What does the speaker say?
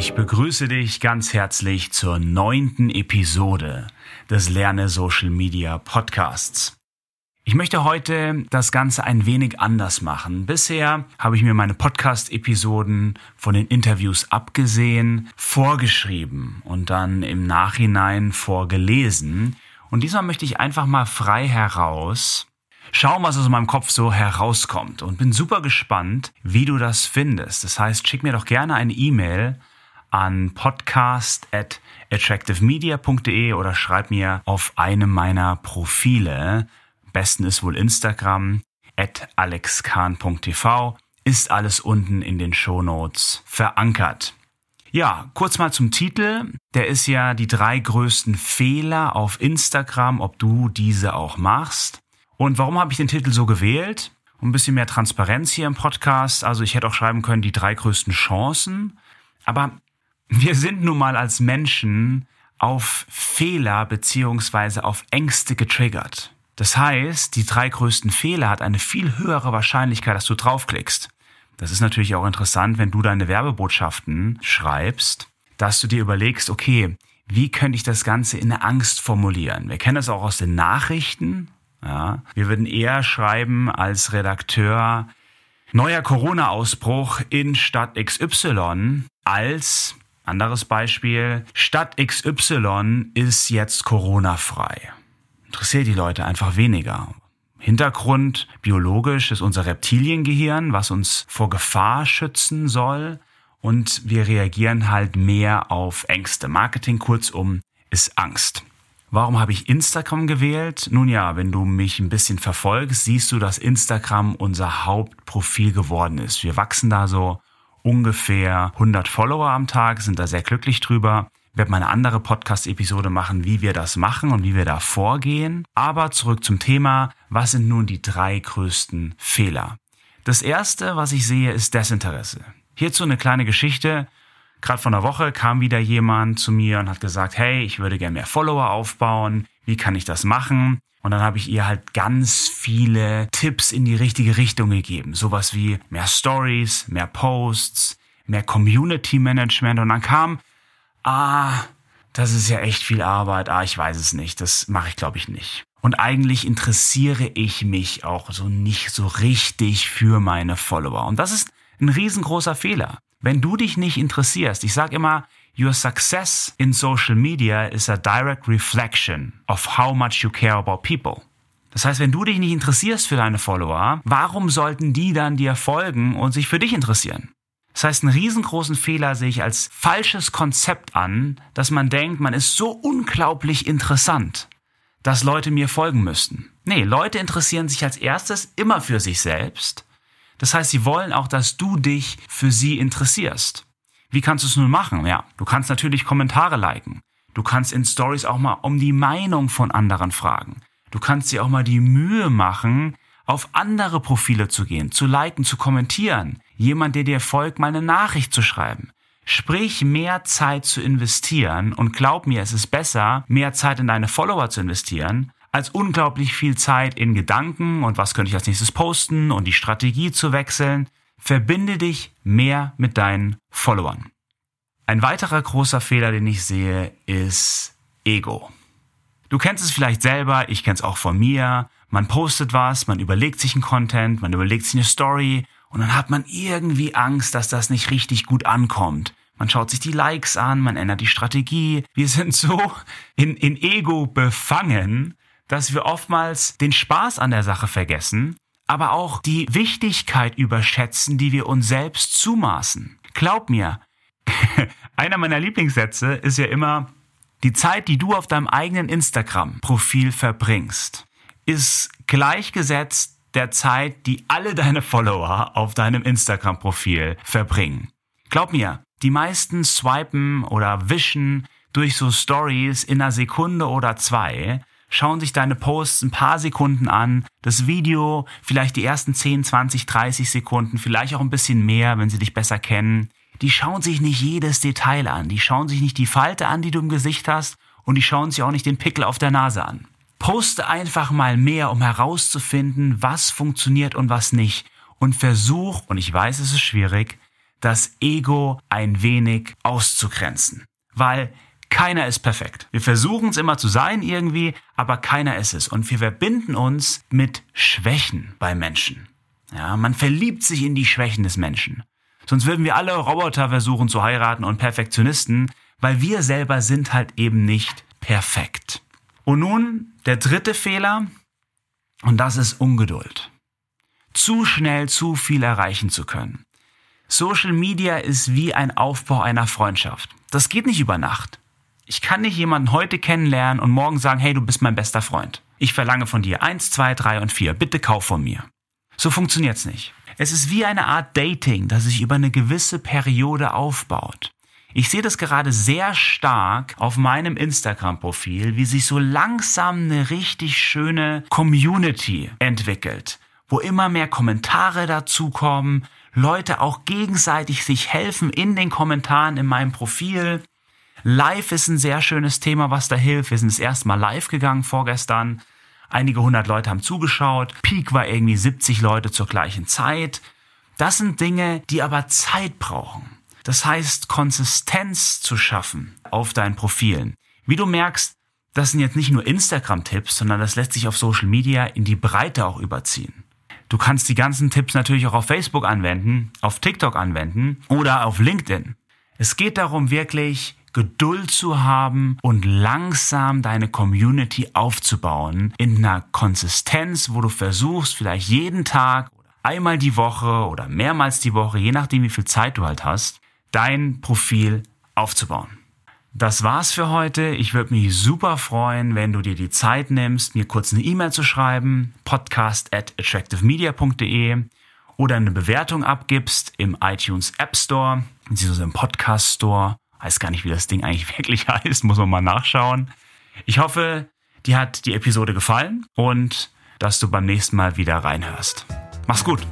Ich begrüße dich ganz herzlich zur neunten Episode des Lerne Social Media Podcasts. Ich möchte heute das Ganze ein wenig anders machen. Bisher habe ich mir meine Podcast-Episoden von den Interviews abgesehen, vorgeschrieben und dann im Nachhinein vorgelesen. Und diesmal möchte ich einfach mal frei heraus schauen, was aus meinem Kopf so herauskommt und bin super gespannt, wie du das findest. Das heißt, schick mir doch gerne eine E-Mail an podcast at attractivemedia.de oder schreib mir auf einem meiner Profile. Besten ist wohl Instagram at alexkahn.tv. Ist alles unten in den Shownotes verankert. Ja, kurz mal zum Titel. Der ist ja die drei größten Fehler auf Instagram, ob du diese auch machst. Und warum habe ich den Titel so gewählt? Um ein bisschen mehr Transparenz hier im Podcast. Also ich hätte auch schreiben können, die drei größten Chancen. Aber wir sind nun mal als Menschen auf Fehler beziehungsweise auf Ängste getriggert. Das heißt, die drei größten Fehler hat eine viel höhere Wahrscheinlichkeit, dass du draufklickst. Das ist natürlich auch interessant, wenn du deine Werbebotschaften schreibst, dass du dir überlegst, okay, wie könnte ich das Ganze in der Angst formulieren? Wir kennen das auch aus den Nachrichten. Ja, wir würden eher schreiben als Redakteur neuer Corona-Ausbruch in Stadt XY als anderes Beispiel Stadt XY ist jetzt Corona-frei. Interessiert die Leute einfach weniger. Hintergrund biologisch ist unser Reptiliengehirn, was uns vor Gefahr schützen soll. Und wir reagieren halt mehr auf Ängste. Marketing kurzum ist Angst. Warum habe ich Instagram gewählt? Nun ja, wenn du mich ein bisschen verfolgst, siehst du, dass Instagram unser Hauptprofil geworden ist. Wir wachsen da so ungefähr 100 Follower am Tag, sind da sehr glücklich drüber. Ich werde mal eine andere Podcast-Episode machen, wie wir das machen und wie wir da vorgehen. Aber zurück zum Thema, was sind nun die drei größten Fehler? Das erste, was ich sehe, ist Desinteresse. Hierzu eine kleine Geschichte. Gerade vor einer Woche kam wieder jemand zu mir und hat gesagt, hey, ich würde gerne mehr Follower aufbauen. Wie kann ich das machen? Und dann habe ich ihr halt ganz viele Tipps in die richtige Richtung gegeben. Sowas wie mehr Stories, mehr Posts, mehr Community Management. Und dann kam, ah, das ist ja echt viel Arbeit. Ah, ich weiß es nicht. Das mache ich, glaube ich, nicht. Und eigentlich interessiere ich mich auch so nicht so richtig für meine Follower. Und das ist ein riesengroßer Fehler. Wenn du dich nicht interessierst, ich sage immer, your success in social media is a direct reflection of how much you care about people. Das heißt, wenn du dich nicht interessierst für deine Follower, warum sollten die dann dir folgen und sich für dich interessieren? Das heißt, einen riesengroßen Fehler sehe ich als falsches Konzept an, dass man denkt, man ist so unglaublich interessant, dass Leute mir folgen müssten. Nee, Leute interessieren sich als erstes immer für sich selbst das heißt, sie wollen auch, dass du dich für sie interessierst. Wie kannst du es nun machen? Ja, du kannst natürlich Kommentare liken. Du kannst in Stories auch mal um die Meinung von anderen fragen. Du kannst dir auch mal die Mühe machen, auf andere Profile zu gehen, zu liken, zu kommentieren. Jemand, der dir folgt, mal eine Nachricht zu schreiben. Sprich, mehr Zeit zu investieren und glaub mir, es ist besser, mehr Zeit in deine Follower zu investieren, als unglaublich viel Zeit in Gedanken und was könnte ich als nächstes posten und die Strategie zu wechseln. Verbinde dich mehr mit deinen Followern. Ein weiterer großer Fehler, den ich sehe, ist Ego. Du kennst es vielleicht selber, ich kenne es auch von mir. Man postet was, man überlegt sich einen Content, man überlegt sich eine Story und dann hat man irgendwie Angst, dass das nicht richtig gut ankommt. Man schaut sich die Likes an, man ändert die Strategie. Wir sind so in, in Ego befangen, dass wir oftmals den Spaß an der Sache vergessen, aber auch die Wichtigkeit überschätzen, die wir uns selbst zumaßen. Glaub mir, einer meiner Lieblingssätze ist ja immer, die Zeit, die du auf deinem eigenen Instagram-Profil verbringst, ist gleichgesetzt der Zeit, die alle deine Follower auf deinem Instagram-Profil verbringen. Glaub mir, die meisten swipen oder wischen durch so Stories in einer Sekunde oder zwei schauen sich deine Posts ein paar Sekunden an, das Video vielleicht die ersten 10, 20, 30 Sekunden, vielleicht auch ein bisschen mehr, wenn sie dich besser kennen. Die schauen sich nicht jedes Detail an, die schauen sich nicht die Falte an, die du im Gesicht hast und die schauen sich auch nicht den Pickel auf der Nase an. Poste einfach mal mehr, um herauszufinden, was funktioniert und was nicht. Und versuch, und ich weiß, es ist schwierig, das Ego ein wenig auszugrenzen. Weil keiner ist perfekt. Wir versuchen es immer zu sein irgendwie, aber keiner ist es. Und wir verbinden uns mit Schwächen bei Menschen. Ja, man verliebt sich in die Schwächen des Menschen. Sonst würden wir alle Roboter versuchen zu heiraten und Perfektionisten, weil wir selber sind halt eben nicht perfekt. Und nun der dritte Fehler, und das ist Ungeduld. Zu schnell zu viel erreichen zu können. Social Media ist wie ein Aufbau einer Freundschaft. Das geht nicht über Nacht. Ich kann nicht jemanden heute kennenlernen und morgen sagen, hey, du bist mein bester Freund. Ich verlange von dir eins, zwei, drei und vier. Bitte kauf von mir. So funktioniert's nicht. Es ist wie eine Art Dating, das sich über eine gewisse Periode aufbaut. Ich sehe das gerade sehr stark auf meinem Instagram-Profil, wie sich so langsam eine richtig schöne Community entwickelt, wo immer mehr Kommentare dazukommen, Leute auch gegenseitig sich helfen in den Kommentaren in meinem Profil. Live ist ein sehr schönes Thema, was da hilft. Wir sind das erste Mal live gegangen vorgestern. Einige hundert Leute haben zugeschaut. Peak war irgendwie 70 Leute zur gleichen Zeit. Das sind Dinge, die aber Zeit brauchen. Das heißt, Konsistenz zu schaffen auf deinen Profilen. Wie du merkst, das sind jetzt nicht nur Instagram-Tipps, sondern das lässt sich auf Social Media in die Breite auch überziehen. Du kannst die ganzen Tipps natürlich auch auf Facebook anwenden, auf TikTok anwenden oder auf LinkedIn. Es geht darum, wirklich Geduld zu haben und langsam deine Community aufzubauen in einer Konsistenz, wo du versuchst, vielleicht jeden Tag oder einmal die Woche oder mehrmals die Woche, je nachdem wie viel Zeit du halt hast, dein Profil aufzubauen. Das war's für heute. Ich würde mich super freuen, wenn du dir die Zeit nimmst, mir kurz eine E-Mail zu schreiben, podcast at attractivemedia.de oder eine Bewertung abgibst im iTunes App Store, beziehungsweise im Podcast Store. Weiß gar nicht, wie das Ding eigentlich wirklich heißt, muss man mal nachschauen. Ich hoffe, dir hat die Episode gefallen und dass du beim nächsten Mal wieder reinhörst. Mach's gut!